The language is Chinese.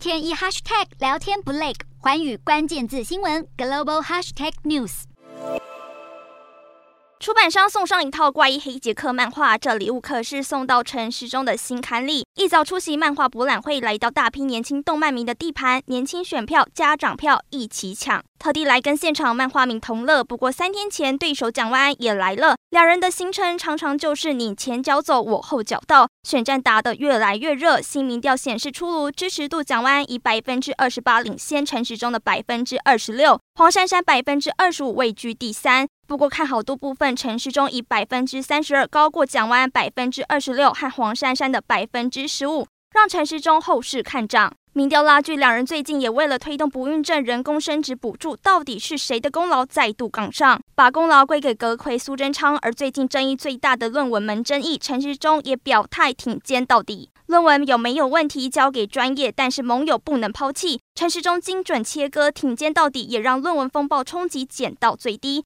天一 hashtag 聊天不累，环宇关键字新闻 global hashtag news。出版商送上一套怪异黑杰克漫画，这礼物可是送到城市中的新刊里。一早出席漫画博览会，来到大批年轻动漫迷的地盘，年轻选票、家长票一起抢，特地来跟现场漫画迷同乐。不过三天前，对手蒋万安也来了，两人的行程常常就是你前脚走，我后脚到。选战打得越来越热，新民调显示出炉，支持度蒋万安以百分之二十八领先陈时中的百分之二十六，黄珊珊百分之二十五位居第三。不过看好度部分，陈时中以百分之三十二高过蒋万安百分之二十六和黄珊珊的百分之十五，让陈时中后市看涨。民调拉锯，两人最近也为了推动不孕症人工生殖补助，到底是谁的功劳再度杠上，把功劳归给阁魁苏贞昌。而最近争议最大的论文门争议，陈时中也表态挺肩到底。论文有没有问题，交给专业，但是盟友不能抛弃。陈时中精准切割，挺肩到底，也让论文风暴冲击减到最低。